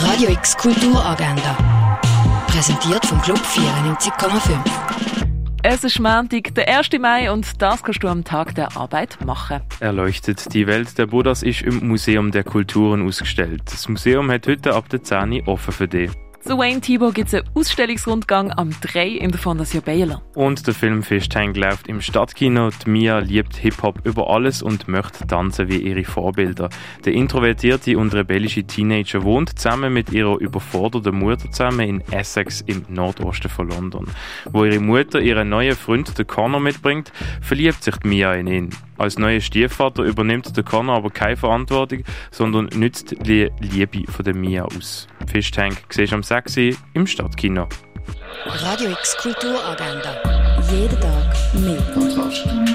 Radio X Kulturagenda. Präsentiert vom Club 94,5. Es ist Montag, der 1. Mai und das kannst du am Tag der Arbeit machen. Erleuchtet. Die Welt der Buddhas ist im Museum der Kulturen ausgestellt. Das Museum hat heute ab der 10 Uhr offen für dich. Zu Wayne Thibault gibt es einen Ausstellungsrundgang am 3 in der Fondation Baylor. Und der Film Fischtang läuft im Stadtkino. Die Mia liebt Hip-Hop über alles und möchte tanzen wie ihre Vorbilder. Der introvertierte und rebellische Teenager wohnt zusammen mit ihrer überforderten Mutter zusammen in Essex im Nordosten von London. Wo ihre Mutter ihren neuen Freund, den Connor, mitbringt, verliebt sich die Mia in ihn. Als neuer Stiefvater übernimmt der Connor aber keine Verantwortung, sondern nützt die Liebe von der Mia aus. Fishtank siehst du am 6 im Stadtkino. Radio X Kulturagenda. Jeden Tag mehr.